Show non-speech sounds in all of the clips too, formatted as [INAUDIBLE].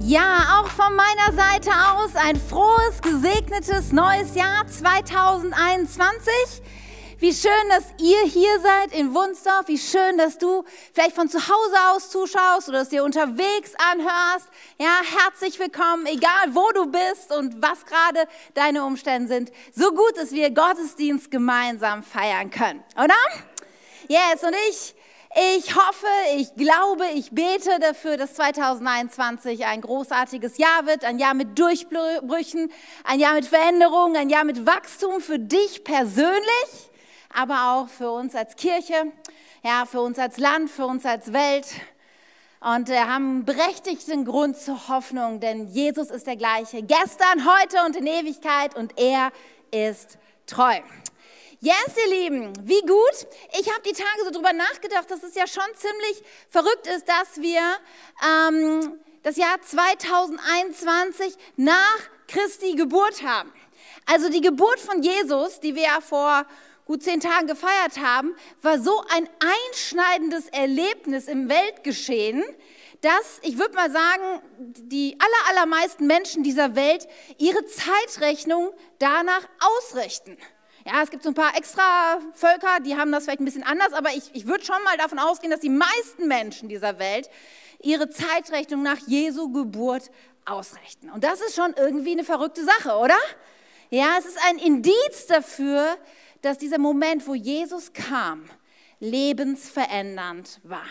Ja, auch von meiner Seite aus ein frohes, gesegnetes neues Jahr 2021. Wie schön, dass ihr hier seid in Wunsdorf. Wie schön, dass du vielleicht von zu Hause aus zuschaust oder es dir unterwegs anhörst. Ja, herzlich willkommen, egal wo du bist und was gerade deine Umstände sind. So gut, dass wir Gottesdienst gemeinsam feiern können, oder? Yes, und ich ich hoffe, ich glaube, ich bete dafür, dass 2021 ein großartiges Jahr wird, ein Jahr mit Durchbrüchen, ein Jahr mit Veränderungen, ein Jahr mit Wachstum für dich persönlich, aber auch für uns als Kirche, ja, für uns als Land, für uns als Welt. Und wir haben berechtigten Grund zur Hoffnung, denn Jesus ist der gleiche, gestern, heute und in Ewigkeit und er ist treu. Yes, ihr Lieben, wie gut. Ich habe die Tage so drüber nachgedacht, dass es ja schon ziemlich verrückt ist, dass wir ähm, das Jahr 2021 nach Christi Geburt haben. Also die Geburt von Jesus, die wir ja vor gut zehn Tagen gefeiert haben, war so ein einschneidendes Erlebnis im Weltgeschehen, dass, ich würde mal sagen, die aller, allermeisten Menschen dieser Welt ihre Zeitrechnung danach ausrichten. Ja, es gibt so ein paar extra Völker, die haben das vielleicht ein bisschen anders, aber ich, ich würde schon mal davon ausgehen, dass die meisten Menschen dieser Welt ihre Zeitrechnung nach Jesu Geburt ausrichten. Und das ist schon irgendwie eine verrückte Sache, oder? Ja, es ist ein Indiz dafür, dass dieser Moment, wo Jesus kam, lebensverändernd war.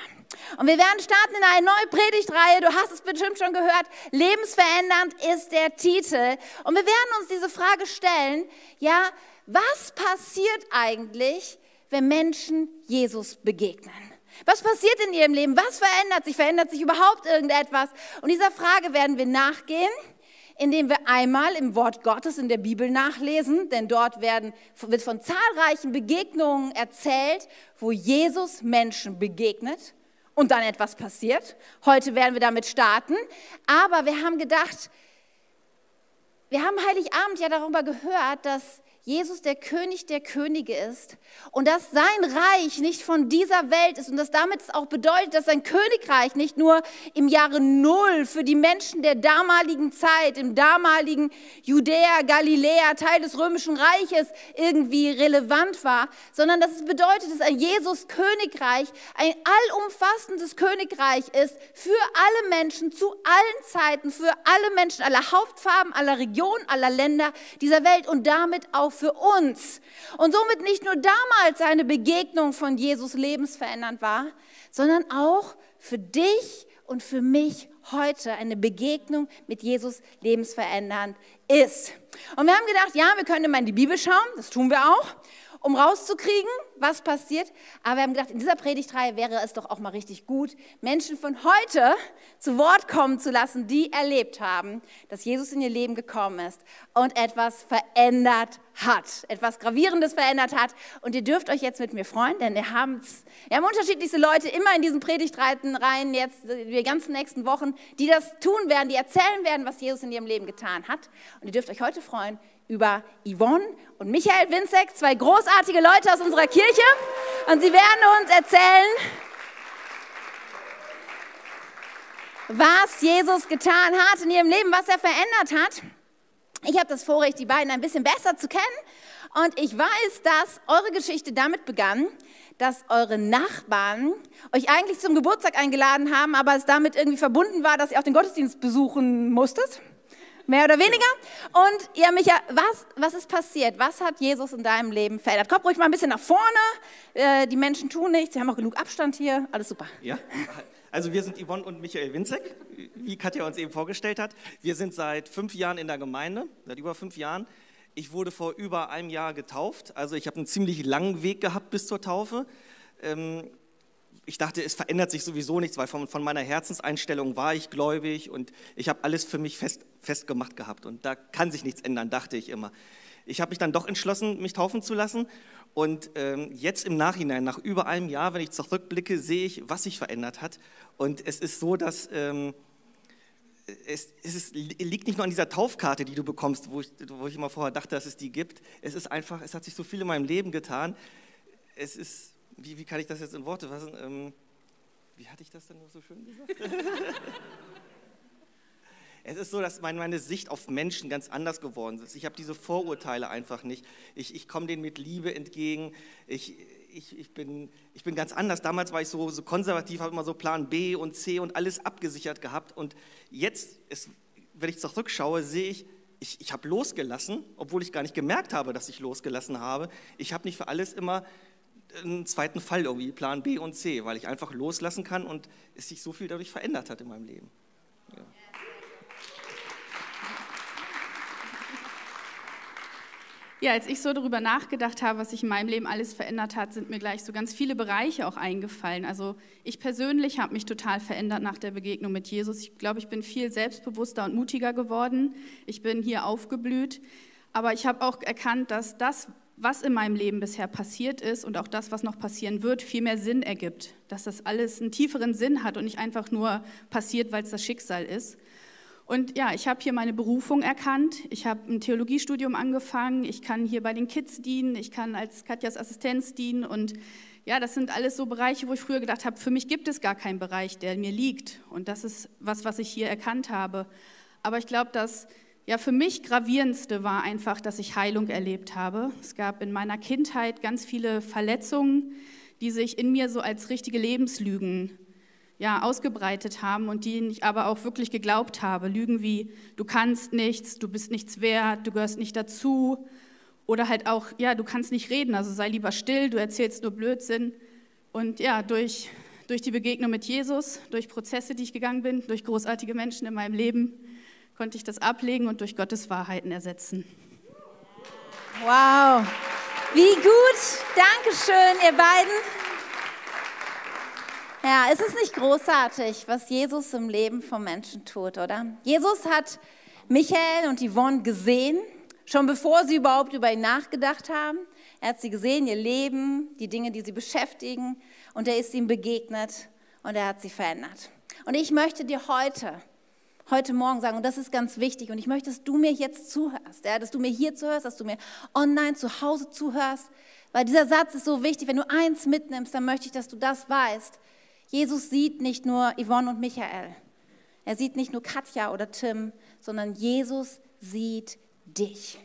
Und wir werden starten in eine neue Predigtreihe. Du hast es bestimmt schon gehört. Lebensverändernd ist der Titel. Und wir werden uns diese Frage stellen, ja, was passiert eigentlich, wenn Menschen Jesus begegnen? Was passiert in ihrem Leben? Was verändert sich? Verändert sich überhaupt irgendetwas? Und dieser Frage werden wir nachgehen, indem wir einmal im Wort Gottes in der Bibel nachlesen, denn dort werden, wird von zahlreichen Begegnungen erzählt, wo Jesus Menschen begegnet und dann etwas passiert. Heute werden wir damit starten, aber wir haben gedacht, wir haben Heiligabend ja darüber gehört, dass Jesus der König der Könige ist und dass sein Reich nicht von dieser Welt ist und dass damit es auch bedeutet, dass sein Königreich nicht nur im Jahre Null für die Menschen der damaligen Zeit, im damaligen Judäa, Galiläa, Teil des römischen Reiches irgendwie relevant war, sondern dass es bedeutet, dass ein Jesus Königreich ein allumfassendes Königreich ist für alle Menschen zu allen Zeiten, für alle Menschen aller Hauptfarben, aller Regionen, aller Länder dieser Welt und damit auch für uns. Und somit nicht nur damals eine Begegnung von Jesus lebensverändernd war, sondern auch für dich und für mich heute eine Begegnung mit Jesus lebensverändernd ist. Und wir haben gedacht, ja, wir können immer in die Bibel schauen, das tun wir auch um rauszukriegen, was passiert. Aber wir haben gedacht, in dieser Predigtreihe wäre es doch auch mal richtig gut, Menschen von heute zu Wort kommen zu lassen, die erlebt haben, dass Jesus in ihr Leben gekommen ist und etwas verändert hat, etwas Gravierendes verändert hat. Und ihr dürft euch jetzt mit mir freuen, denn wir haben, wir haben unterschiedlichste Leute immer in diesen Predigtreihen rein, jetzt die ganzen nächsten Wochen, die das tun werden, die erzählen werden, was Jesus in ihrem Leben getan hat. Und ihr dürft euch heute freuen über Yvonne und Michael Winzek, zwei großartige Leute aus unserer Kirche. Und sie werden uns erzählen, was Jesus getan hat in ihrem Leben, was er verändert hat. Ich habe das Vorrecht, die beiden ein bisschen besser zu kennen. Und ich weiß, dass eure Geschichte damit begann, dass eure Nachbarn euch eigentlich zum Geburtstag eingeladen haben, aber es damit irgendwie verbunden war, dass ihr auch den Gottesdienst besuchen musstet mehr oder weniger. Und ja, Micha, was, was ist passiert? Was hat Jesus in deinem Leben verändert? Komm ruhig mal ein bisschen nach vorne. Äh, die Menschen tun nichts, sie haben auch genug Abstand hier. Alles super. Ja, also wir sind Yvonne und Michael Winzek, wie Katja uns eben vorgestellt hat. Wir sind seit fünf Jahren in der Gemeinde, seit über fünf Jahren. Ich wurde vor über einem Jahr getauft, also ich habe einen ziemlich langen Weg gehabt bis zur Taufe. Ähm, ich dachte, es verändert sich sowieso nichts, weil von, von meiner Herzenseinstellung war ich gläubig und ich habe alles für mich fest, festgemacht gehabt und da kann sich nichts ändern, dachte ich immer. Ich habe mich dann doch entschlossen, mich taufen zu lassen und ähm, jetzt im Nachhinein, nach über einem Jahr, wenn ich zurückblicke, sehe ich, was sich verändert hat und es ist so, dass... Ähm, es, es ist, liegt nicht nur an dieser Taufkarte, die du bekommst, wo ich, wo ich immer vorher dachte, dass es die gibt. Es ist einfach, es hat sich so viel in meinem Leben getan. Es ist wie, wie kann ich das jetzt in Worte fassen? Ähm, wie hatte ich das denn noch so schön gesagt? [LAUGHS] Es ist so, dass meine Sicht auf Menschen ganz anders geworden ist. Ich habe diese Vorurteile einfach nicht. Ich, ich komme denen mit Liebe entgegen. Ich, ich, ich, bin, ich bin ganz anders. Damals war ich so, so konservativ, habe immer so Plan B und C und alles abgesichert gehabt. Und jetzt, ist, wenn ich zurückschaue, sehe ich, ich, ich habe losgelassen, obwohl ich gar nicht gemerkt habe, dass ich losgelassen habe. Ich habe nicht für alles immer einen zweiten Fall irgendwie, Plan B und C, weil ich einfach loslassen kann und es sich so viel dadurch verändert hat in meinem Leben. Ja. Ja, als ich so darüber nachgedacht habe, was sich in meinem Leben alles verändert hat, sind mir gleich so ganz viele Bereiche auch eingefallen. Also ich persönlich habe mich total verändert nach der Begegnung mit Jesus. Ich glaube, ich bin viel selbstbewusster und mutiger geworden. Ich bin hier aufgeblüht. Aber ich habe auch erkannt, dass das, was in meinem Leben bisher passiert ist und auch das, was noch passieren wird, viel mehr Sinn ergibt. Dass das alles einen tieferen Sinn hat und nicht einfach nur passiert, weil es das Schicksal ist. Und ja, ich habe hier meine Berufung erkannt. Ich habe ein Theologiestudium angefangen. Ich kann hier bei den Kids dienen. Ich kann als Katjas Assistenz dienen. Und ja, das sind alles so Bereiche, wo ich früher gedacht habe, für mich gibt es gar keinen Bereich, der mir liegt. Und das ist was, was ich hier erkannt habe. Aber ich glaube, das ja, für mich gravierendste war einfach, dass ich Heilung erlebt habe. Es gab in meiner Kindheit ganz viele Verletzungen, die sich in mir so als richtige Lebenslügen ja, ausgebreitet haben und denen ich aber auch wirklich geglaubt habe. Lügen wie, du kannst nichts, du bist nichts wert, du gehörst nicht dazu. Oder halt auch, ja, du kannst nicht reden, also sei lieber still, du erzählst nur Blödsinn. Und ja, durch, durch die Begegnung mit Jesus, durch Prozesse, die ich gegangen bin, durch großartige Menschen in meinem Leben, konnte ich das ablegen und durch Gottes Wahrheiten ersetzen. Wow, wie gut. Dankeschön, ihr beiden. Ja, es ist nicht großartig, was Jesus im Leben von Menschen tut, oder? Jesus hat Michael und Yvonne gesehen, schon bevor sie überhaupt über ihn nachgedacht haben. Er hat sie gesehen, ihr Leben, die Dinge, die sie beschäftigen, und er ist ihnen begegnet und er hat sie verändert. Und ich möchte dir heute, heute Morgen sagen, und das ist ganz wichtig, und ich möchte, dass du mir jetzt zuhörst, ja, dass du mir hier zuhörst, dass du mir online zu Hause zuhörst, weil dieser Satz ist so wichtig. Wenn du eins mitnimmst, dann möchte ich, dass du das weißt. Jesus sieht nicht nur Yvonne und Michael. Er sieht nicht nur Katja oder Tim, sondern Jesus sieht dich.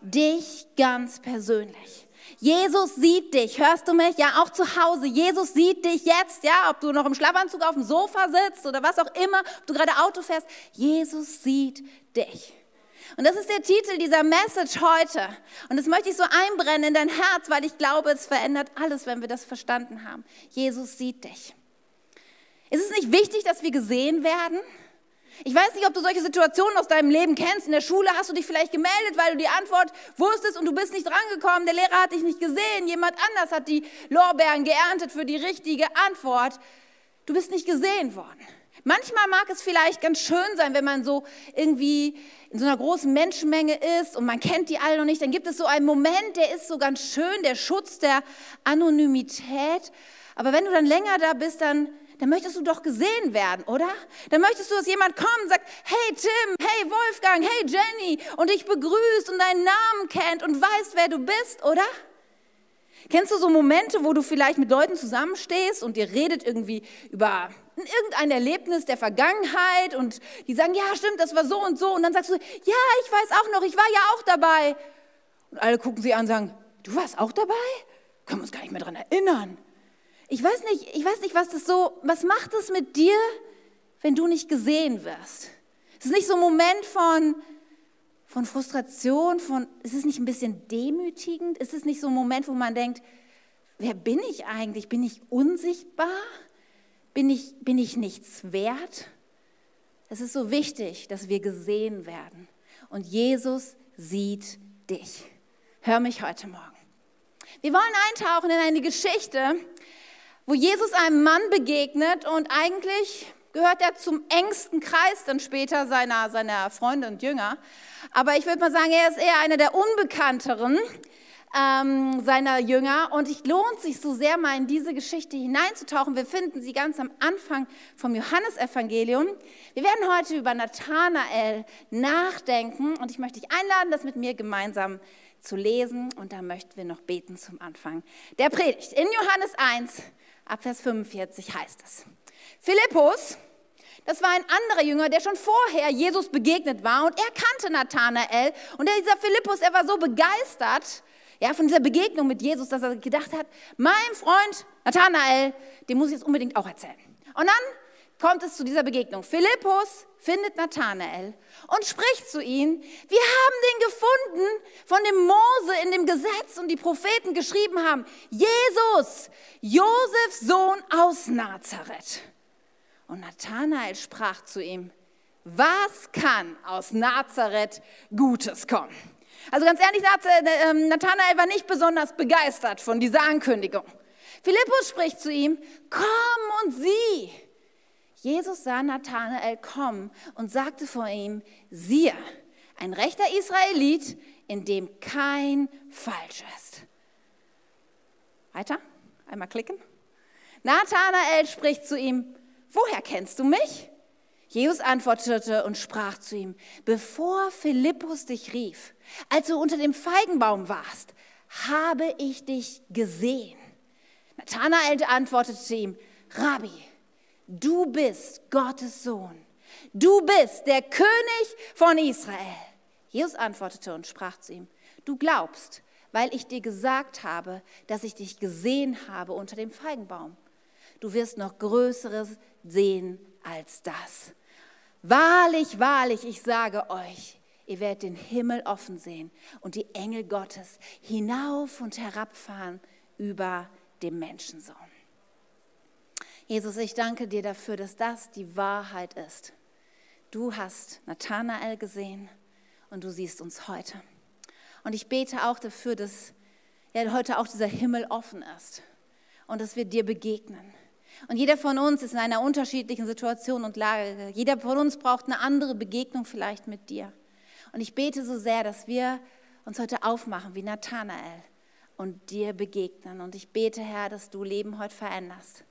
Dich ganz persönlich. Jesus sieht dich, hörst du mich? Ja, auch zu Hause. Jesus sieht dich jetzt, ja, ob du noch im Schlafanzug auf dem Sofa sitzt oder was auch immer, ob du gerade Auto fährst. Jesus sieht dich. Und das ist der Titel dieser Message heute. Und das möchte ich so einbrennen in dein Herz, weil ich glaube, es verändert alles, wenn wir das verstanden haben. Jesus sieht dich. Ist es nicht wichtig, dass wir gesehen werden? Ich weiß nicht, ob du solche Situationen aus deinem Leben kennst. In der Schule hast du dich vielleicht gemeldet, weil du die Antwort wusstest und du bist nicht drangekommen. Der Lehrer hat dich nicht gesehen. Jemand anders hat die Lorbeeren geerntet für die richtige Antwort. Du bist nicht gesehen worden. Manchmal mag es vielleicht ganz schön sein, wenn man so irgendwie in so einer großen Menschenmenge ist und man kennt die alle noch nicht. Dann gibt es so einen Moment, der ist so ganz schön, der Schutz der Anonymität. Aber wenn du dann länger da bist, dann dann möchtest du doch gesehen werden, oder? Dann möchtest du, dass jemand kommt und sagt, hey Tim, hey Wolfgang, hey Jenny und dich begrüßt und deinen Namen kennt und weiß, wer du bist, oder? Kennst du so Momente, wo du vielleicht mit Leuten zusammenstehst und ihr redet irgendwie über irgendein Erlebnis der Vergangenheit und die sagen, ja stimmt, das war so und so und dann sagst du, ja, ich weiß auch noch, ich war ja auch dabei. Und alle gucken sie an und sagen, du warst auch dabei? Können wir uns gar nicht mehr daran erinnern. Ich weiß nicht, ich weiß nicht, was das so, was macht es mit dir, wenn du nicht gesehen wirst? Es ist nicht so ein Moment von, von Frustration, von, ist es nicht ein bisschen demütigend? Ist es nicht so ein Moment, wo man denkt, wer bin ich eigentlich? Bin ich unsichtbar? Bin ich, bin ich nichts wert? Es ist so wichtig, dass wir gesehen werden. Und Jesus sieht dich. Hör mich heute Morgen. Wir wollen eintauchen in eine Geschichte, wo Jesus einem Mann begegnet und eigentlich gehört er zum engsten Kreis dann später seiner, seiner Freunde und Jünger. Aber ich würde mal sagen, er ist eher einer der unbekannteren ähm, seiner Jünger und es lohnt sich so sehr mal in diese Geschichte hineinzutauchen. Wir finden sie ganz am Anfang vom Johannesevangelium. Wir werden heute über Nathanael nachdenken und ich möchte dich einladen, das mit mir gemeinsam zu lesen und da möchten wir noch beten zum Anfang der Predigt. In Johannes 1, Ab Vers 45 heißt es. Philippus Das war ein anderer Jünger, der schon vorher Jesus begegnet war und er kannte Nathanael. Und dieser Philippus, er war so begeistert ja, von dieser Begegnung mit Jesus, dass er gedacht hat, mein Freund Nathanael, dem muss ich jetzt unbedingt auch erzählen. Und dann kommt es zu dieser Begegnung. Philippus findet Nathanael und spricht zu ihm, wir haben den gefunden, von dem Mose in dem Gesetz und die Propheten geschrieben haben, Jesus, Josefs Sohn aus Nazareth. Und Nathanael sprach zu ihm, was kann aus Nazareth Gutes kommen? Also ganz ehrlich, ähm, Nathanael war nicht besonders begeistert von dieser Ankündigung. Philippus spricht zu ihm, komm und sieh. Jesus sah Nathanael kommen und sagte vor ihm, siehe, ein rechter Israelit, in dem kein Falsch ist. Weiter, einmal klicken. Nathanael spricht zu ihm, woher kennst du mich? Jesus antwortete und sprach zu ihm, bevor Philippus dich rief, als du unter dem Feigenbaum warst, habe ich dich gesehen. Nathanael antwortete ihm, Rabbi, du bist Gottes Sohn. Du bist der König von Israel. Jesus antwortete und sprach zu ihm, du glaubst, weil ich dir gesagt habe, dass ich dich gesehen habe unter dem Feigenbaum. Du wirst noch Größeres sehen als das. Wahrlich, wahrlich, ich sage euch, ihr werdet den Himmel offen sehen und die Engel Gottes hinauf und herabfahren über dem Menschensohn. Jesus, ich danke dir dafür, dass das die Wahrheit ist. Du hast Nathanael gesehen und du siehst uns heute. Und ich bete auch dafür, dass ja, heute auch dieser Himmel offen ist und dass wir dir begegnen und jeder von uns ist in einer unterschiedlichen Situation und Lage. Jeder von uns braucht eine andere Begegnung vielleicht mit dir. Und ich bete so sehr, dass wir uns heute aufmachen wie Nathanael und dir begegnen. Und ich bete, Herr, dass du Leben heute veränderst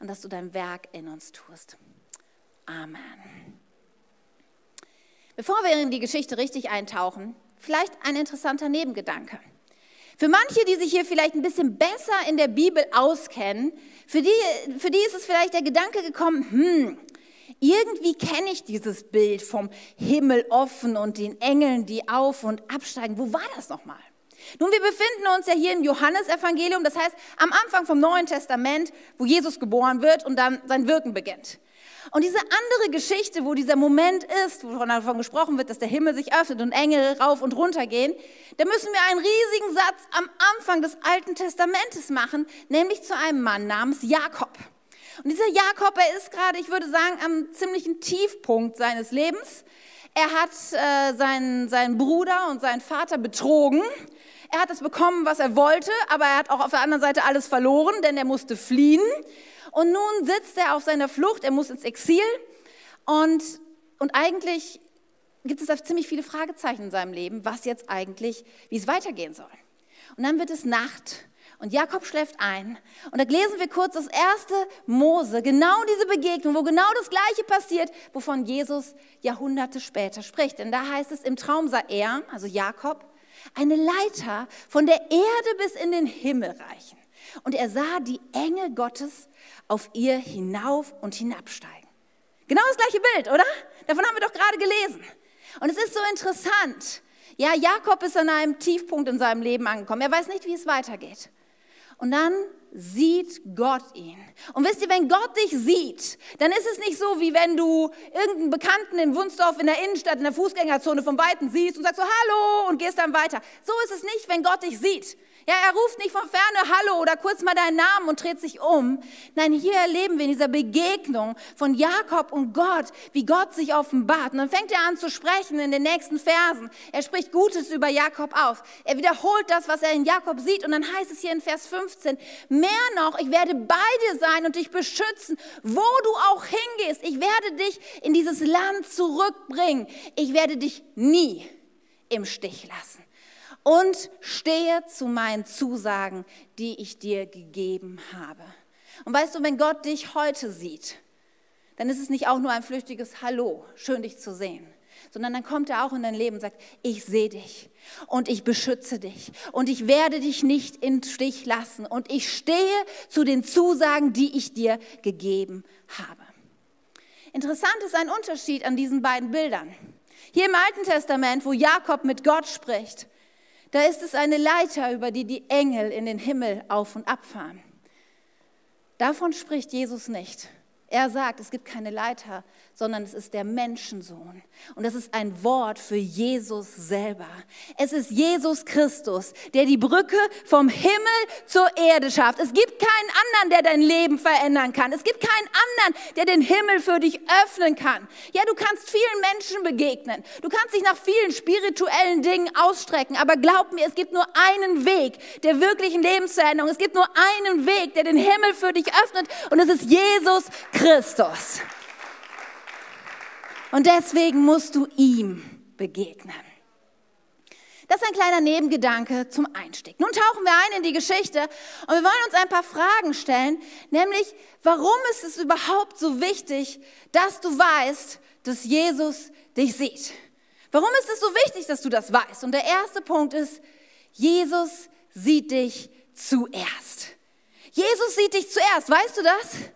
und dass du dein Werk in uns tust. Amen. Bevor wir in die Geschichte richtig eintauchen, vielleicht ein interessanter Nebengedanke. Für manche, die sich hier vielleicht ein bisschen besser in der Bibel auskennen, für die, für die ist es vielleicht der Gedanke gekommen, hm, irgendwie kenne ich dieses Bild vom Himmel offen und den Engeln, die auf und absteigen. Wo war das nochmal? Nun, wir befinden uns ja hier im Johannesevangelium, das heißt am Anfang vom Neuen Testament, wo Jesus geboren wird und dann sein Wirken beginnt. Und diese andere Geschichte, wo dieser Moment ist, wovon davon gesprochen wird, dass der Himmel sich öffnet und Engel rauf und runter gehen, da müssen wir einen riesigen Satz am Anfang des Alten Testamentes machen, nämlich zu einem Mann namens Jakob. Und dieser Jakob, er ist gerade, ich würde sagen, am ziemlichen Tiefpunkt seines Lebens. Er hat äh, seinen, seinen Bruder und seinen Vater betrogen. Er hat das bekommen, was er wollte, aber er hat auch auf der anderen Seite alles verloren, denn er musste fliehen. Und nun sitzt er auf seiner Flucht, er muss ins Exil und, und eigentlich gibt es da ziemlich viele Fragezeichen in seinem Leben, was jetzt eigentlich, wie es weitergehen soll. Und dann wird es Nacht und Jakob schläft ein. Und da lesen wir kurz das erste Mose, genau diese Begegnung, wo genau das Gleiche passiert, wovon Jesus Jahrhunderte später spricht. Denn da heißt es, im Traum sah er, also Jakob, eine Leiter von der Erde bis in den Himmel reichen. Und er sah die Engel Gottes auf ihr hinauf und hinabsteigen. Genau das gleiche Bild, oder? Davon haben wir doch gerade gelesen. Und es ist so interessant. Ja, Jakob ist an einem Tiefpunkt in seinem Leben angekommen. Er weiß nicht, wie es weitergeht. Und dann sieht Gott ihn. Und wisst ihr, wenn Gott dich sieht, dann ist es nicht so, wie wenn du irgendeinen Bekannten in Wunsdorf in der Innenstadt, in der Fußgängerzone vom Weiten siehst und sagst so Hallo und gehst dann weiter. So ist es nicht, wenn Gott dich sieht. Ja, er ruft nicht von ferne Hallo oder kurz mal deinen Namen und dreht sich um. Nein, hier erleben wir in dieser Begegnung von Jakob und Gott, wie Gott sich offenbart. Und dann fängt er an zu sprechen in den nächsten Versen. Er spricht Gutes über Jakob auf. Er wiederholt das, was er in Jakob sieht. Und dann heißt es hier in Vers 15, mehr noch, ich werde bei dir sein und dich beschützen, wo du auch hingehst. Ich werde dich in dieses Land zurückbringen. Ich werde dich nie im Stich lassen und stehe zu meinen Zusagen, die ich dir gegeben habe. Und weißt du, wenn Gott dich heute sieht, dann ist es nicht auch nur ein flüchtiges Hallo, schön dich zu sehen, sondern dann kommt er auch in dein Leben und sagt, ich sehe dich und ich beschütze dich und ich werde dich nicht im Stich lassen und ich stehe zu den Zusagen, die ich dir gegeben habe. Interessant ist ein Unterschied an diesen beiden Bildern. Hier im Alten Testament, wo Jakob mit Gott spricht, da ist es eine Leiter, über die die Engel in den Himmel auf und abfahren. Davon spricht Jesus nicht. Er sagt, es gibt keine Leiter, sondern es ist der Menschensohn. Und das ist ein Wort für Jesus selber. Es ist Jesus Christus, der die Brücke vom Himmel zur Erde schafft. Es gibt keinen anderen, der dein Leben verändern kann. Es gibt keinen anderen, der den Himmel für dich öffnen kann. Ja, du kannst vielen Menschen begegnen. Du kannst dich nach vielen spirituellen Dingen ausstrecken. Aber glaub mir, es gibt nur einen Weg der wirklichen Lebensveränderung. Es gibt nur einen Weg, der den Himmel für dich öffnet. Und es ist Jesus Christus. Und deswegen musst du ihm begegnen. Das ist ein kleiner Nebengedanke zum Einstieg. Nun tauchen wir ein in die Geschichte und wir wollen uns ein paar Fragen stellen, nämlich warum ist es überhaupt so wichtig, dass du weißt, dass Jesus dich sieht? Warum ist es so wichtig, dass du das weißt? Und der erste Punkt ist, Jesus sieht dich zuerst. Jesus sieht dich zuerst, weißt du das?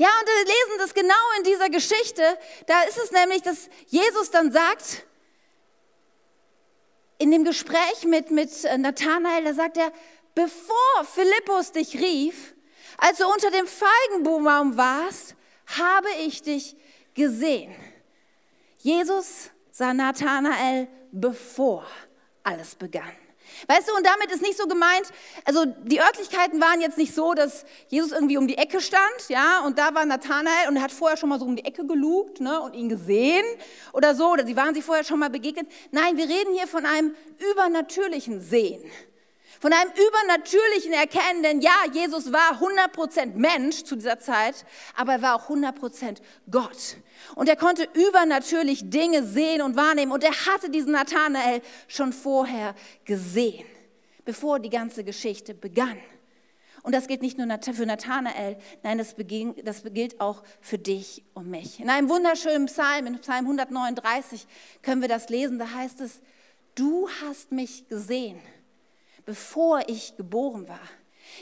Ja, und wir lesen das genau in dieser Geschichte. Da ist es nämlich, dass Jesus dann sagt, in dem Gespräch mit, mit Nathanael, da sagt er, bevor Philippus dich rief, als du unter dem Feigenbaum warst, habe ich dich gesehen. Jesus sah Nathanael, bevor alles begann. Weißt du, und damit ist nicht so gemeint, also die Örtlichkeiten waren jetzt nicht so, dass Jesus irgendwie um die Ecke stand, ja, und da war Nathanael und er hat vorher schon mal so um die Ecke gelugt, ne, und ihn gesehen oder so, oder sie waren sich vorher schon mal begegnet. Nein, wir reden hier von einem übernatürlichen Sehen. Von einem übernatürlichen Erkennen, denn ja, Jesus war 100% Mensch zu dieser Zeit, aber er war auch 100% Gott. Und er konnte übernatürlich Dinge sehen und wahrnehmen. Und er hatte diesen Nathanael schon vorher gesehen, bevor die ganze Geschichte begann. Und das gilt nicht nur für Nathanael, nein, das, das gilt auch für dich und mich. In einem wunderschönen Psalm, in Psalm 139, können wir das lesen. Da heißt es, du hast mich gesehen bevor ich geboren war.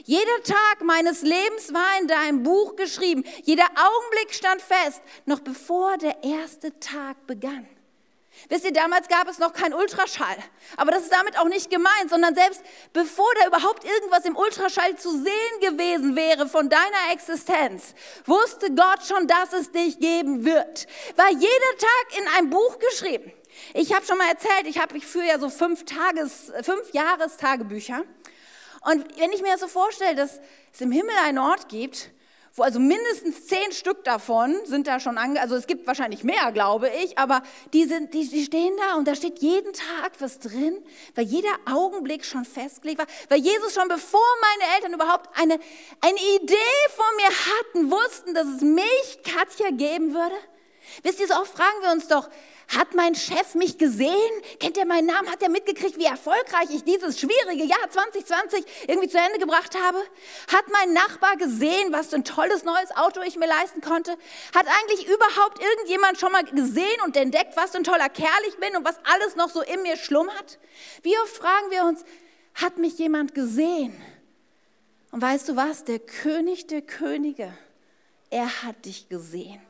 Jeder Tag meines Lebens war in deinem Buch geschrieben. Jeder Augenblick stand fest, noch bevor der erste Tag begann. Wisst ihr, damals gab es noch keinen Ultraschall. Aber das ist damit auch nicht gemeint, sondern selbst bevor da überhaupt irgendwas im Ultraschall zu sehen gewesen wäre von deiner Existenz, wusste Gott schon, dass es dich geben wird. War jeder Tag in einem Buch geschrieben. Ich habe schon mal erzählt, ich, hab, ich führe ja so fünf, Tages, fünf Jahrestagebücher. Und wenn ich mir das so vorstelle, dass es im Himmel einen Ort gibt, wo also mindestens zehn Stück davon sind da schon ange, also es gibt wahrscheinlich mehr, glaube ich, aber die, sind, die, die stehen da und da steht jeden Tag was drin, weil jeder Augenblick schon festgelegt war, weil Jesus schon bevor meine Eltern überhaupt eine, eine Idee von mir hatten, wussten, dass es mich, Katja, geben würde. Wisst ihr, so oft fragen wir uns doch, hat mein Chef mich gesehen? Kennt er meinen Namen? Hat er mitgekriegt, wie erfolgreich ich dieses schwierige Jahr 2020 irgendwie zu Ende gebracht habe? Hat mein Nachbar gesehen, was für ein tolles neues Auto ich mir leisten konnte? Hat eigentlich überhaupt irgendjemand schon mal gesehen und entdeckt, was für ein toller Kerl ich bin und was alles noch so in mir schlummert? Wie oft fragen wir uns, hat mich jemand gesehen? Und weißt du was? Der König der Könige, er hat dich gesehen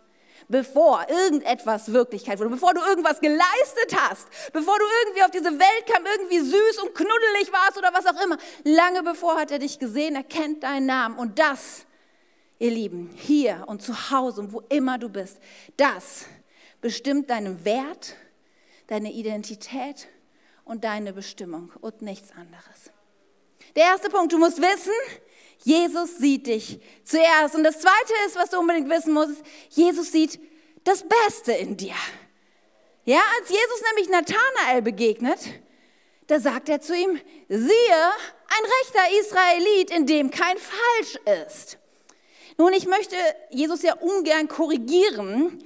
bevor irgendetwas Wirklichkeit wurde, bevor du irgendwas geleistet hast, bevor du irgendwie auf diese Welt kam, irgendwie süß und knuddelig warst oder was auch immer. Lange bevor hat er dich gesehen, er kennt deinen Namen. Und das, ihr Lieben, hier und zu Hause und wo immer du bist, das bestimmt deinen Wert, deine Identität und deine Bestimmung und nichts anderes. Der erste Punkt, du musst wissen, Jesus sieht dich zuerst. Und das Zweite ist, was du unbedingt wissen musst, Jesus sieht das Beste in dir. Ja, als Jesus nämlich Nathanael begegnet, da sagt er zu ihm, siehe, ein rechter Israelit, in dem kein Falsch ist. Nun, ich möchte Jesus ja ungern korrigieren,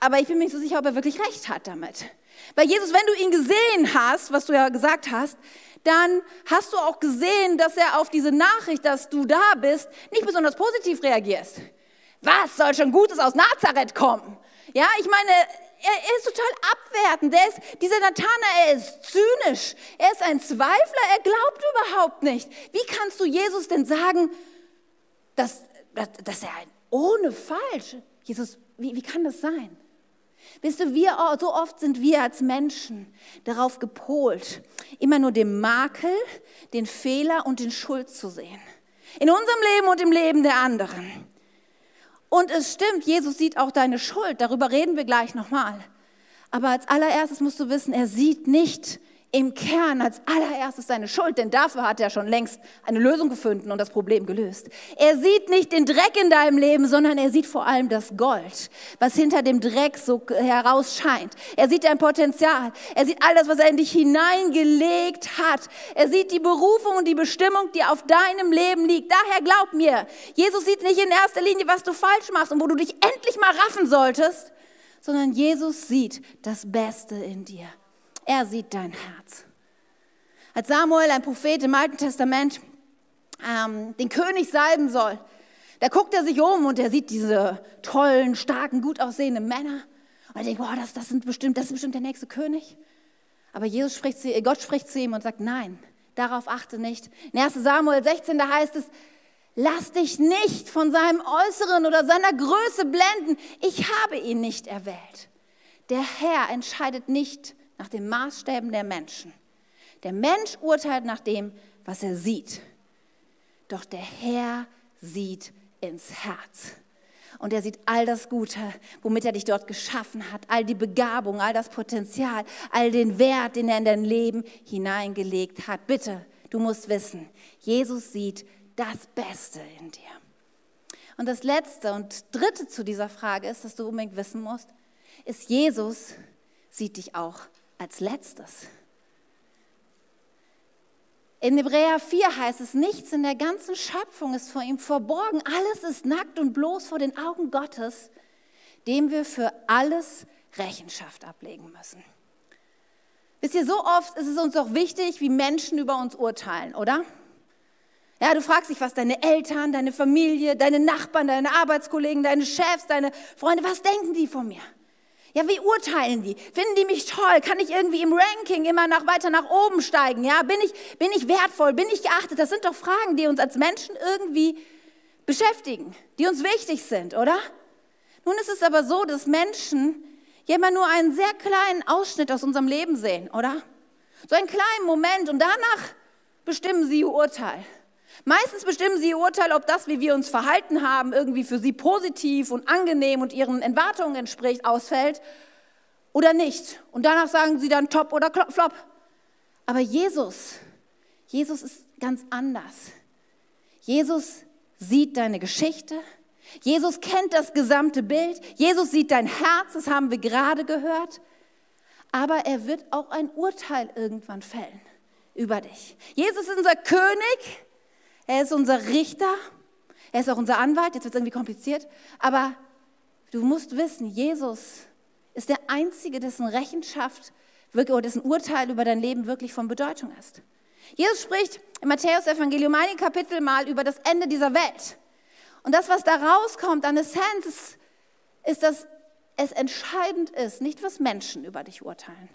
aber ich bin mir nicht so sicher, ob er wirklich recht hat damit. Weil Jesus, wenn du ihn gesehen hast, was du ja gesagt hast, dann hast du auch gesehen, dass er auf diese Nachricht, dass du da bist, nicht besonders positiv reagierst. Was soll schon Gutes aus Nazareth kommen? Ja, ich meine, er, er ist total abwertend. Der ist, dieser Nathanael ist zynisch. Er ist ein Zweifler. Er glaubt überhaupt nicht. Wie kannst du Jesus denn sagen, dass, dass, dass er ein ohne Falsch, Jesus, wie, wie kann das sein? Wisst du, wir, so oft sind wir als Menschen darauf gepolt, immer nur den Makel, den Fehler und den Schuld zu sehen. In unserem Leben und im Leben der anderen. Und es stimmt, Jesus sieht auch deine Schuld, darüber reden wir gleich nochmal. Aber als allererstes musst du wissen, er sieht nicht im Kern als allererstes seine Schuld, denn dafür hat er schon längst eine Lösung gefunden und das Problem gelöst. Er sieht nicht den Dreck in deinem Leben, sondern er sieht vor allem das Gold, was hinter dem Dreck so herausscheint. Er sieht dein Potenzial. Er sieht all das, was er in dich hineingelegt hat. Er sieht die Berufung und die Bestimmung, die auf deinem Leben liegt. Daher glaub mir, Jesus sieht nicht in erster Linie, was du falsch machst und wo du dich endlich mal raffen solltest, sondern Jesus sieht das Beste in dir. Er sieht dein Herz. Als Samuel, ein Prophet im Alten Testament, ähm, den König salben soll, da guckt er sich um und er sieht diese tollen, starken, gut aussehenden Männer. Und er denkt, boah, das, das, sind bestimmt, das ist bestimmt der nächste König. Aber Jesus spricht zu, Gott spricht zu ihm und sagt, nein, darauf achte nicht. In 1 Samuel 16, da heißt es, lass dich nicht von seinem Äußeren oder seiner Größe blenden. Ich habe ihn nicht erwählt. Der Herr entscheidet nicht nach den Maßstäben der Menschen. Der Mensch urteilt nach dem, was er sieht. Doch der Herr sieht ins Herz. Und er sieht all das Gute, womit er dich dort geschaffen hat, all die Begabung, all das Potenzial, all den Wert, den er in dein Leben hineingelegt hat. Bitte, du musst wissen, Jesus sieht das Beste in dir. Und das Letzte und Dritte zu dieser Frage ist, dass du unbedingt wissen musst, ist, Jesus sieht dich auch als letztes. In Hebräer 4 heißt es, nichts in der ganzen Schöpfung ist vor ihm verborgen. Alles ist nackt und bloß vor den Augen Gottes, dem wir für alles Rechenschaft ablegen müssen. Wisst ihr, so oft ist es uns auch wichtig, wie Menschen über uns urteilen, oder? Ja, du fragst dich, was deine Eltern, deine Familie, deine Nachbarn, deine Arbeitskollegen, deine Chefs, deine Freunde, was denken die von mir? Ja, wie urteilen die? Finden die mich toll? Kann ich irgendwie im Ranking immer nach, weiter nach oben steigen? Ja, bin ich, bin ich wertvoll? Bin ich geachtet? Das sind doch Fragen, die uns als Menschen irgendwie beschäftigen, die uns wichtig sind, oder? Nun ist es aber so, dass Menschen ja immer nur einen sehr kleinen Ausschnitt aus unserem Leben sehen, oder? So einen kleinen Moment und danach bestimmen sie ihr Urteil. Meistens bestimmen sie ihr Urteil, ob das, wie wir uns verhalten haben, irgendwie für sie positiv und angenehm und ihren Erwartungen entspricht, ausfällt oder nicht. Und danach sagen sie dann top oder flop. Aber Jesus, Jesus ist ganz anders. Jesus sieht deine Geschichte. Jesus kennt das gesamte Bild. Jesus sieht dein Herz, das haben wir gerade gehört. Aber er wird auch ein Urteil irgendwann fällen über dich. Jesus ist unser König er ist unser Richter. Er ist auch unser Anwalt. Jetzt wird es irgendwie kompliziert. Aber du musst wissen, Jesus ist der Einzige, dessen Rechenschaft oder dessen Urteil über dein Leben wirklich von Bedeutung ist. Jesus spricht im Matthäus-Evangelium einige Kapitel mal über das Ende dieser Welt. Und das, was da rauskommt an Essenz, ist, ist, dass es entscheidend ist, nicht was Menschen über dich urteilen,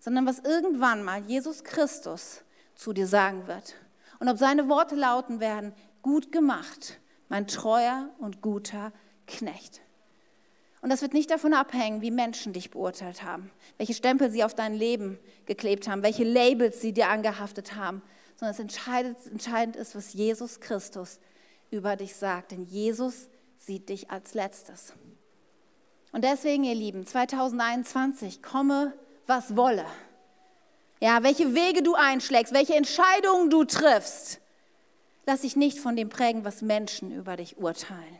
sondern was irgendwann mal Jesus Christus zu dir sagen wird. Und ob seine Worte lauten werden, gut gemacht, mein treuer und guter Knecht. Und das wird nicht davon abhängen, wie Menschen dich beurteilt haben, welche Stempel sie auf dein Leben geklebt haben, welche Labels sie dir angehaftet haben, sondern es entscheidend, entscheidend ist, was Jesus Christus über dich sagt. Denn Jesus sieht dich als letztes. Und deswegen, ihr Lieben, 2021, komme, was wolle. Ja, welche Wege du einschlägst, welche Entscheidungen du triffst, lass dich nicht von dem prägen, was Menschen über dich urteilen,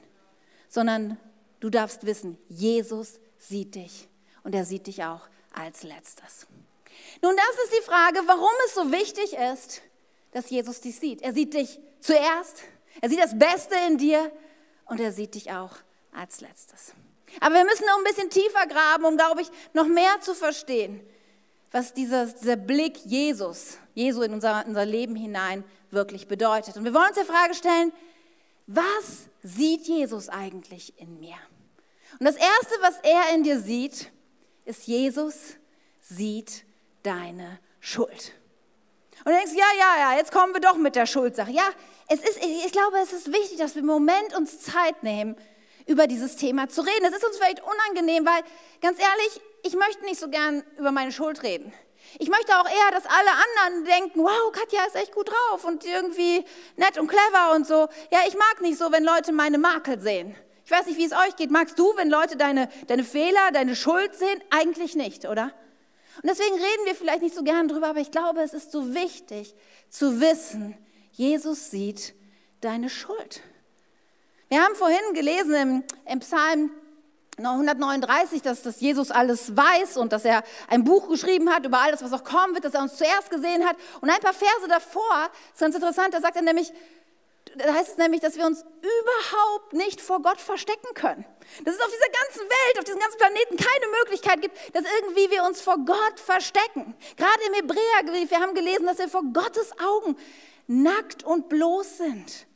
sondern du darfst wissen, Jesus sieht dich und er sieht dich auch als letztes. Nun, das ist die Frage, warum es so wichtig ist, dass Jesus dich sieht. Er sieht dich zuerst, er sieht das Beste in dir und er sieht dich auch als letztes. Aber wir müssen noch ein bisschen tiefer graben, um, glaube ich, noch mehr zu verstehen was dieser, dieser Blick Jesus, Jesu in unser, unser Leben hinein wirklich bedeutet. Und wir wollen uns die Frage stellen, was sieht Jesus eigentlich in mir? Und das Erste, was er in dir sieht, ist, Jesus sieht deine Schuld. Und du denkst, ja, ja, ja, jetzt kommen wir doch mit der Schuldsache. Ja, es ist, ich glaube, es ist wichtig, dass wir im Moment uns Zeit nehmen, über dieses Thema zu reden. Es ist uns vielleicht unangenehm, weil ganz ehrlich, ich möchte nicht so gern über meine Schuld reden. Ich möchte auch eher, dass alle anderen denken, wow, Katja ist echt gut drauf und irgendwie nett und clever und so. Ja, ich mag nicht so, wenn Leute meine Makel sehen. Ich weiß nicht, wie es euch geht. Magst du, wenn Leute deine, deine Fehler, deine Schuld sehen? Eigentlich nicht, oder? Und deswegen reden wir vielleicht nicht so gern drüber, aber ich glaube, es ist so wichtig zu wissen, Jesus sieht deine Schuld. Wir haben vorhin gelesen im, im Psalm 139, dass, dass Jesus alles weiß und dass er ein Buch geschrieben hat über alles, was auch kommen wird, dass er uns zuerst gesehen hat. Und ein paar Verse davor, ist ganz interessant, da sagt er nämlich, da heißt es nämlich, dass wir uns überhaupt nicht vor Gott verstecken können. Dass es auf dieser ganzen Welt, auf diesem ganzen Planeten keine Möglichkeit gibt, dass irgendwie wir uns vor Gott verstecken. Gerade im Hebräerbrief, wir haben gelesen, dass wir vor Gottes Augen nackt und bloß sind.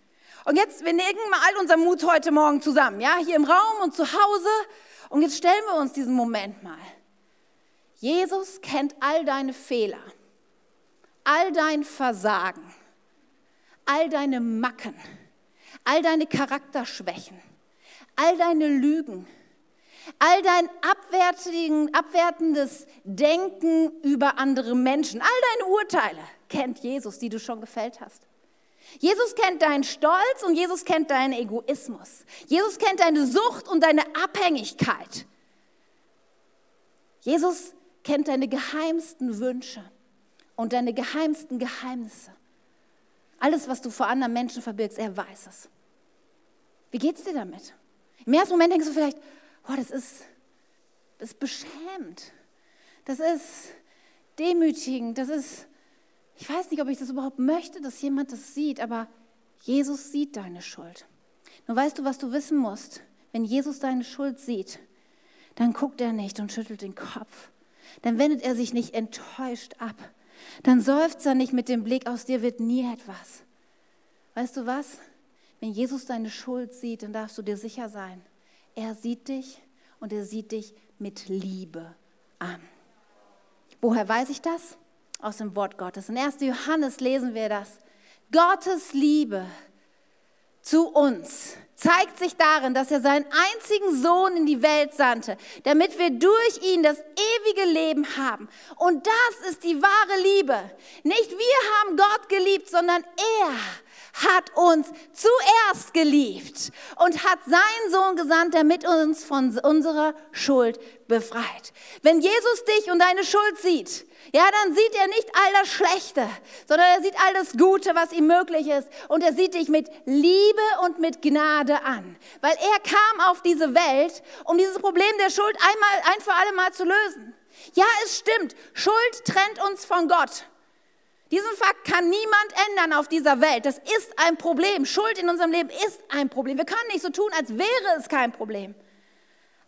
Und jetzt, wir legen mal all unser Mut heute Morgen zusammen, ja, hier im Raum und zu Hause. Und jetzt stellen wir uns diesen Moment mal. Jesus kennt all deine Fehler, all dein Versagen, all deine Macken, all deine Charakterschwächen, all deine Lügen, all dein abwertendes Denken über andere Menschen, all deine Urteile kennt Jesus, die du schon gefällt hast. Jesus kennt deinen Stolz und Jesus kennt deinen Egoismus. Jesus kennt deine Sucht und deine Abhängigkeit. Jesus kennt deine geheimsten Wünsche und deine geheimsten Geheimnisse. Alles, was du vor anderen Menschen verbirgst, er weiß es. Wie geht's dir damit? Im ersten Moment denkst du vielleicht, oh, das ist, das ist beschämend. Das ist demütigend. Das ist ich weiß nicht, ob ich das überhaupt möchte, dass jemand das sieht, aber Jesus sieht deine Schuld. Nur weißt du, was du wissen musst? Wenn Jesus deine Schuld sieht, dann guckt er nicht und schüttelt den Kopf. Dann wendet er sich nicht enttäuscht ab. Dann seufzt er nicht mit dem Blick, aus dir wird nie etwas. Weißt du was? Wenn Jesus deine Schuld sieht, dann darfst du dir sicher sein. Er sieht dich und er sieht dich mit Liebe an. Woher weiß ich das? Aus dem Wort Gottes. In 1. Johannes lesen wir das. Gottes Liebe zu uns zeigt sich darin, dass er seinen einzigen Sohn in die Welt sandte, damit wir durch ihn das ewige Leben haben. Und das ist die wahre Liebe. Nicht wir haben Gott geliebt, sondern er hat uns zuerst geliebt und hat seinen Sohn gesandt, damit uns von unserer Schuld befreit. Wenn Jesus dich und deine Schuld sieht, ja, dann sieht er nicht all das Schlechte, sondern er sieht all das Gute, was ihm möglich ist. Und er sieht dich mit Liebe und mit Gnade an. Weil er kam auf diese Welt, um dieses Problem der Schuld einmal, ein für alle Mal zu lösen. Ja, es stimmt. Schuld trennt uns von Gott. Diesen Fakt kann niemand ändern auf dieser Welt. Das ist ein Problem. Schuld in unserem Leben ist ein Problem. Wir können nicht so tun, als wäre es kein Problem.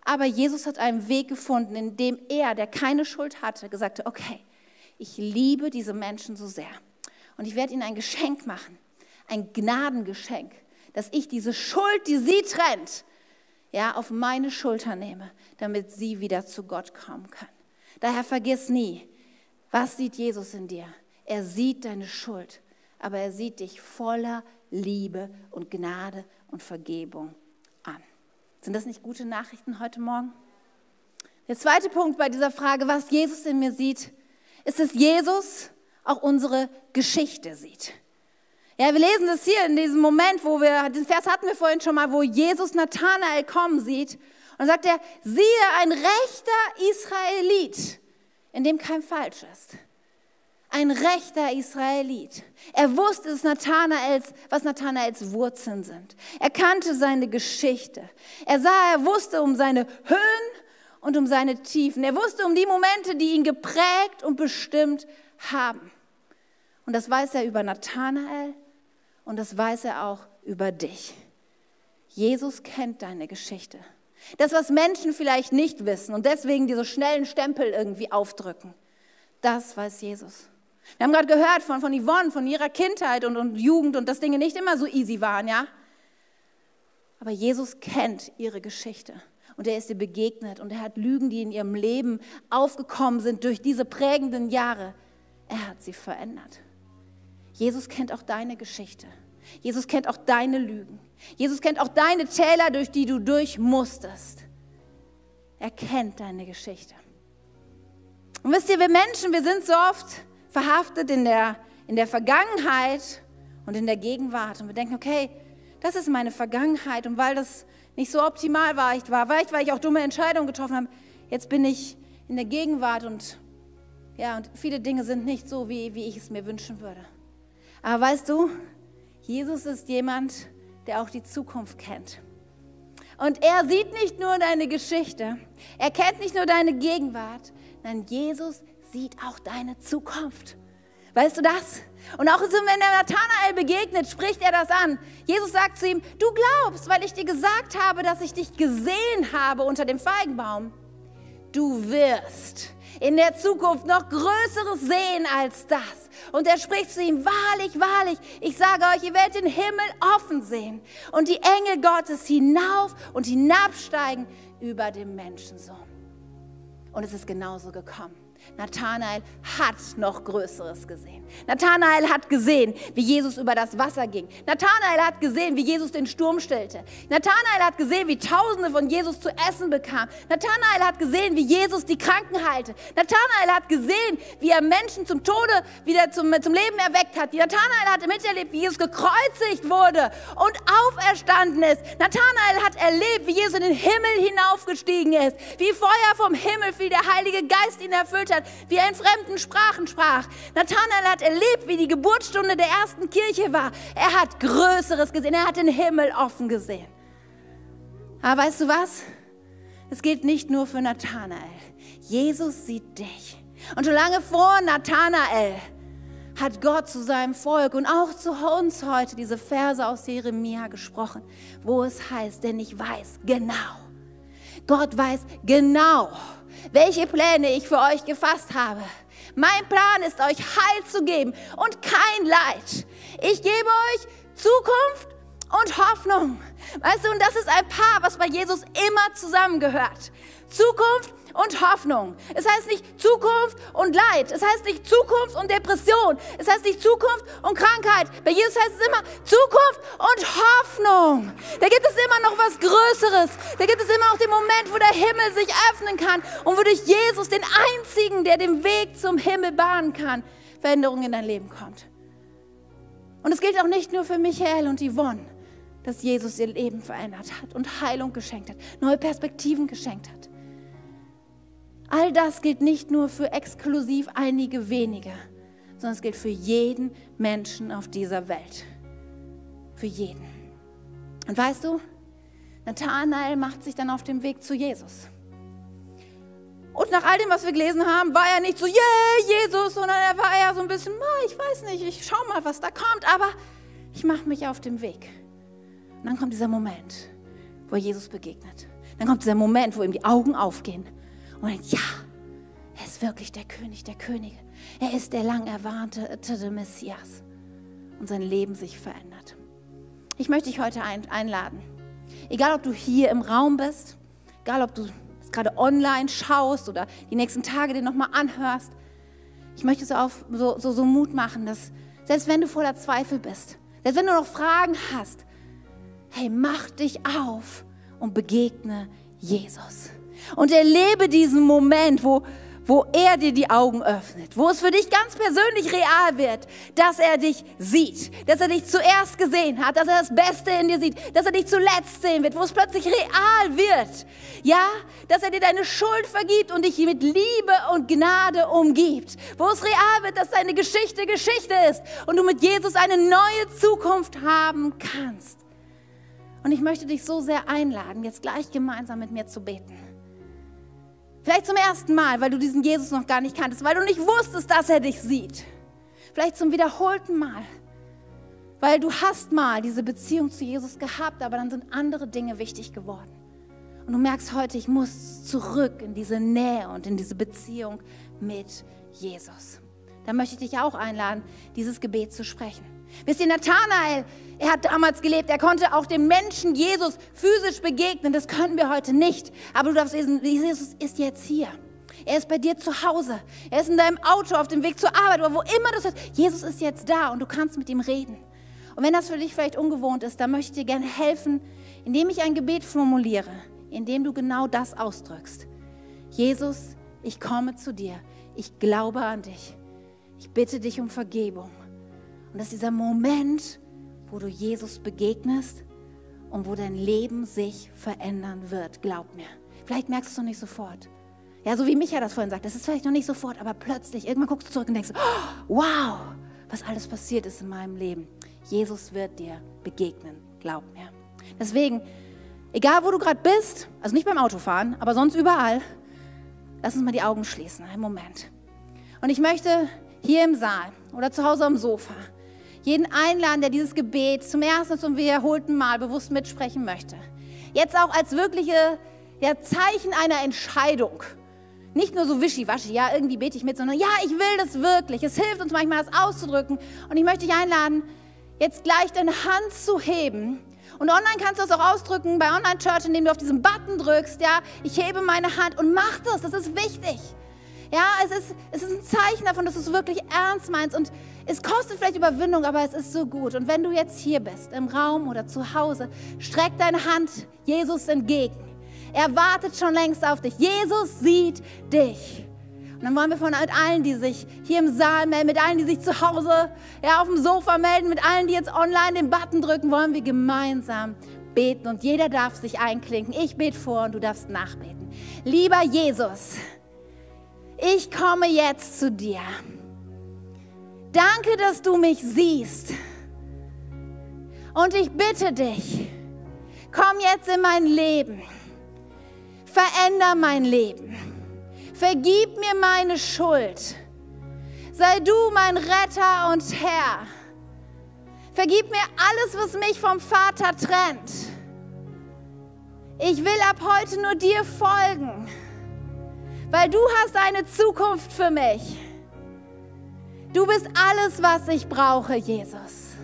Aber Jesus hat einen Weg gefunden, in dem er, der keine Schuld hatte, gesagt hat, okay, ich liebe diese Menschen so sehr. Und ich werde ihnen ein Geschenk machen, ein Gnadengeschenk, dass ich diese Schuld, die sie trennt, ja, auf meine Schulter nehme, damit sie wieder zu Gott kommen können. Daher vergiss nie, was sieht Jesus in dir? Er sieht deine Schuld, aber er sieht dich voller Liebe und Gnade und Vergebung an. Sind das nicht gute Nachrichten heute Morgen? Der zweite Punkt bei dieser Frage, was Jesus in mir sieht, ist, dass Jesus auch unsere Geschichte sieht. Ja, wir lesen das hier in diesem Moment, wo wir, den Vers hatten wir vorhin schon mal, wo Jesus Nathanael kommen sieht. Und sagt er, siehe, ein rechter Israelit, in dem kein Falsch ist ein rechter Israelit. Er wusste, Nathanaels, was Nathanaels Wurzeln sind. Er kannte seine Geschichte. Er sah, er wusste um seine Höhen und um seine Tiefen. Er wusste um die Momente, die ihn geprägt und bestimmt haben. Und das weiß er über Nathanael und das weiß er auch über dich. Jesus kennt deine Geschichte. Das, was Menschen vielleicht nicht wissen und deswegen diese schnellen Stempel irgendwie aufdrücken, das weiß Jesus. Wir haben gerade gehört von, von Yvonne, von ihrer Kindheit und, und Jugend und dass Dinge nicht immer so easy waren, ja? Aber Jesus kennt ihre Geschichte und er ist ihr begegnet und er hat Lügen, die in ihrem Leben aufgekommen sind durch diese prägenden Jahre. Er hat sie verändert. Jesus kennt auch deine Geschichte. Jesus kennt auch deine Lügen. Jesus kennt auch deine Täler, durch die du durch musstest. Er kennt deine Geschichte. Und wisst ihr, wir Menschen, wir sind so oft verhaftet in der, in der Vergangenheit und in der Gegenwart. Und wir denken, okay, das ist meine Vergangenheit. Und weil das nicht so optimal war, ich war, vielleicht weil ich auch dumme Entscheidungen getroffen habe, jetzt bin ich in der Gegenwart und ja, und viele Dinge sind nicht so, wie, wie ich es mir wünschen würde. Aber weißt du, Jesus ist jemand, der auch die Zukunft kennt. Und er sieht nicht nur deine Geschichte, er kennt nicht nur deine Gegenwart, nein, Jesus sieht auch deine Zukunft. Weißt du das? Und auch wenn er Nathanael begegnet, spricht er das an. Jesus sagt zu ihm, du glaubst, weil ich dir gesagt habe, dass ich dich gesehen habe unter dem Feigenbaum. Du wirst in der Zukunft noch Größeres sehen als das. Und er spricht zu ihm, wahrlich, wahrlich, ich sage euch, ihr werdet den Himmel offen sehen und die Engel Gottes hinauf und hinabsteigen über dem Menschensohn. Und es ist genauso gekommen. Nathanael hat noch Größeres gesehen. Nathanael hat gesehen, wie Jesus über das Wasser ging. Nathanael hat gesehen, wie Jesus den Sturm stellte. Nathanael hat gesehen, wie Tausende von Jesus zu essen bekamen. Nathanael hat gesehen, wie Jesus die Kranken heilte. Nathanael hat gesehen, wie er Menschen zum Tode wieder zum, zum Leben erweckt hat. Nathanael hat miterlebt, wie Jesus gekreuzigt wurde und auferstanden ist. Nathanael hat erlebt, wie Jesus in den Himmel hinaufgestiegen ist, wie Feuer vom Himmel fiel, der Heilige Geist ihn erfüllt hat, wie er in fremden Sprachen sprach. Nathanael hat erlebt, wie die Geburtsstunde der ersten Kirche war. Er hat Größeres gesehen, er hat den Himmel offen gesehen. Aber weißt du was? Es gilt nicht nur für Nathanael. Jesus sieht dich. Und schon lange vor Nathanael hat Gott zu seinem Volk und auch zu uns heute diese Verse aus Jeremia gesprochen, wo es heißt, denn ich weiß genau, Gott weiß genau, welche Pläne ich für euch gefasst habe. Mein Plan ist, euch Heil zu geben und kein Leid. Ich gebe euch Zukunft und Hoffnung. Weißt du, und das ist ein Paar, was bei Jesus immer zusammengehört. Zukunft und Hoffnung. Es heißt nicht Zukunft und Leid. Es heißt nicht Zukunft und Depression. Es heißt nicht Zukunft und Krankheit. Bei Jesus heißt es immer Zukunft und Hoffnung. Da gibt es immer noch was Größeres. Da gibt es immer noch den Moment, wo der Himmel sich öffnen kann und wo durch Jesus, den einzigen, der den Weg zum Himmel bahnen kann, Veränderung in dein Leben kommt. Und es gilt auch nicht nur für Michael und Yvonne, dass Jesus ihr Leben verändert hat und Heilung geschenkt hat, neue Perspektiven geschenkt hat. All das gilt nicht nur für exklusiv einige wenige, sondern es gilt für jeden Menschen auf dieser Welt. Für jeden. Und weißt du, Nathanael macht sich dann auf den Weg zu Jesus. Und nach all dem, was wir gelesen haben, war er nicht so, yeah, Jesus, sondern er war eher so ein bisschen, ich weiß nicht, ich schau mal, was da kommt, aber ich mache mich auf den Weg. Und dann kommt dieser Moment, wo Jesus begegnet. Dann kommt dieser Moment, wo ihm die Augen aufgehen und ja, er ist wirklich der König der Könige. Er ist der lang erwartete Messias. Und sein Leben sich verändert. Ich möchte dich heute einladen. Egal, ob du hier im Raum bist, egal, ob du es gerade online schaust oder die nächsten Tage dir nochmal anhörst. Ich möchte so, auf, so, so, so Mut machen, dass selbst wenn du voller Zweifel bist, selbst wenn du noch Fragen hast, hey, mach dich auf und begegne Jesus und erlebe diesen Moment, wo, wo er dir die Augen öffnet, wo es für dich ganz persönlich real wird, dass er dich sieht, dass er dich zuerst gesehen hat, dass er das Beste in dir sieht, dass er dich zuletzt sehen wird, wo es plötzlich real wird. Ja, dass er dir deine Schuld vergibt und dich mit Liebe und Gnade umgibt, wo es real wird, dass deine Geschichte Geschichte ist und du mit Jesus eine neue Zukunft haben kannst. Und ich möchte dich so sehr einladen, jetzt gleich gemeinsam mit mir zu beten. Vielleicht zum ersten Mal, weil du diesen Jesus noch gar nicht kanntest, weil du nicht wusstest, dass er dich sieht. Vielleicht zum wiederholten Mal, weil du hast mal diese Beziehung zu Jesus gehabt, aber dann sind andere Dinge wichtig geworden. Und du merkst heute, ich muss zurück in diese Nähe und in diese Beziehung mit Jesus. Da möchte ich dich auch einladen, dieses Gebet zu sprechen. Wisst ihr, Nathanael, er hat damals gelebt, er konnte auch dem Menschen Jesus physisch begegnen, das können wir heute nicht. Aber du darfst wissen, Jesus ist jetzt hier. Er ist bei dir zu Hause. Er ist in deinem Auto auf dem Weg zur Arbeit oder wo immer du bist. Jesus ist jetzt da und du kannst mit ihm reden. Und wenn das für dich vielleicht ungewohnt ist, dann möchte ich dir gerne helfen, indem ich ein Gebet formuliere, indem du genau das ausdrückst. Jesus, ich komme zu dir. Ich glaube an dich. Ich bitte dich um Vergebung. Und das ist dieser Moment, wo du Jesus begegnest und wo dein Leben sich verändern wird. Glaub mir. Vielleicht merkst du es noch nicht sofort. Ja, so wie Micha das vorhin sagt, das ist vielleicht noch nicht sofort, aber plötzlich, irgendwann guckst du zurück und denkst, oh, wow, was alles passiert ist in meinem Leben. Jesus wird dir begegnen, glaub mir. Deswegen, egal wo du gerade bist, also nicht beim Autofahren, aber sonst überall, lass uns mal die Augen schließen, einen Moment. Und ich möchte hier im Saal oder zu Hause am Sofa jeden einladen, der dieses Gebet zum ersten und zum wiederholten Mal bewusst mitsprechen möchte. Jetzt auch als wirkliche ja, Zeichen einer Entscheidung nicht nur so wischiwaschi, ja, irgendwie bete ich mit, sondern ja, ich will das wirklich. Es hilft uns manchmal, das auszudrücken. Und ich möchte dich einladen, jetzt gleich deine Hand zu heben. Und online kannst du das auch ausdrücken bei Online Church, indem du auf diesen Button drückst, ja, ich hebe meine Hand und mach das, das ist wichtig. Ja, es ist, es ist ein Zeichen davon, dass du es wirklich ernst meinst und es kostet vielleicht Überwindung, aber es ist so gut. Und wenn du jetzt hier bist, im Raum oder zu Hause, streck deine Hand Jesus entgegen. Er wartet schon längst auf dich. Jesus sieht dich. Und dann wollen wir von allen, die sich hier im Saal melden, mit allen, die sich zu Hause ja, auf dem Sofa melden, mit allen, die jetzt online den Button drücken, wollen wir gemeinsam beten. Und jeder darf sich einklinken. Ich bete vor und du darfst nachbeten. Lieber Jesus, ich komme jetzt zu dir. Danke, dass du mich siehst. Und ich bitte dich, komm jetzt in mein Leben. Veränder mein Leben. Vergib mir meine Schuld. Sei du mein Retter und Herr. Vergib mir alles, was mich vom Vater trennt. Ich will ab heute nur dir folgen, weil du hast eine Zukunft für mich. Du bist alles, was ich brauche, Jesus.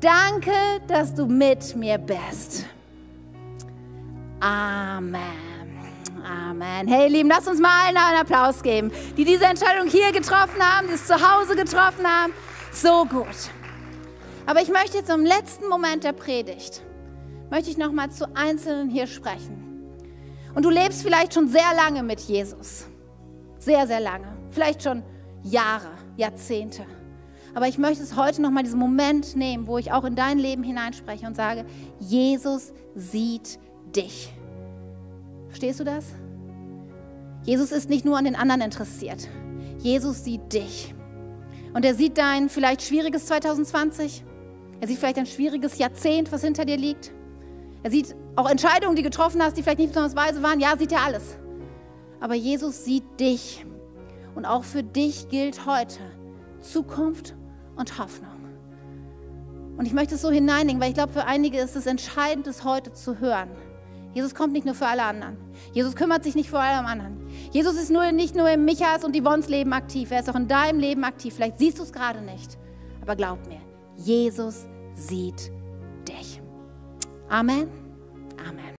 Danke, dass du mit mir bist. Amen. Amen. Hey, Lieben, lass uns mal allen einen Applaus geben, die diese Entscheidung hier getroffen haben, die es zu Hause getroffen haben. So gut. Aber ich möchte jetzt im letzten Moment der Predigt, möchte ich noch mal zu Einzelnen hier sprechen. Und du lebst vielleicht schon sehr lange mit Jesus. Sehr, sehr lange. Vielleicht schon Jahre, Jahrzehnte. Aber ich möchte es heute noch mal diesen Moment nehmen, wo ich auch in dein Leben hineinspreche und sage, Jesus sieht dich. Verstehst du das? Jesus ist nicht nur an den anderen interessiert. Jesus sieht dich. Und er sieht dein vielleicht schwieriges 2020. Er sieht vielleicht ein schwieriges Jahrzehnt, was hinter dir liegt. Er sieht auch Entscheidungen, die du getroffen hast, die vielleicht nicht besonders weise waren. Ja, sieht er alles. Aber Jesus sieht dich. Und auch für dich gilt heute Zukunft und Hoffnung. Und ich möchte es so hineinlegen, weil ich glaube, für einige ist es entscheidend, es heute zu hören. Jesus kommt nicht nur für alle anderen. Jesus kümmert sich nicht für alle anderen. Jesus ist nur, nicht nur im Michas und Yvonnes Leben aktiv, er ist auch in deinem Leben aktiv. Vielleicht siehst du es gerade nicht, aber glaub mir, Jesus sieht dich. Amen. Amen.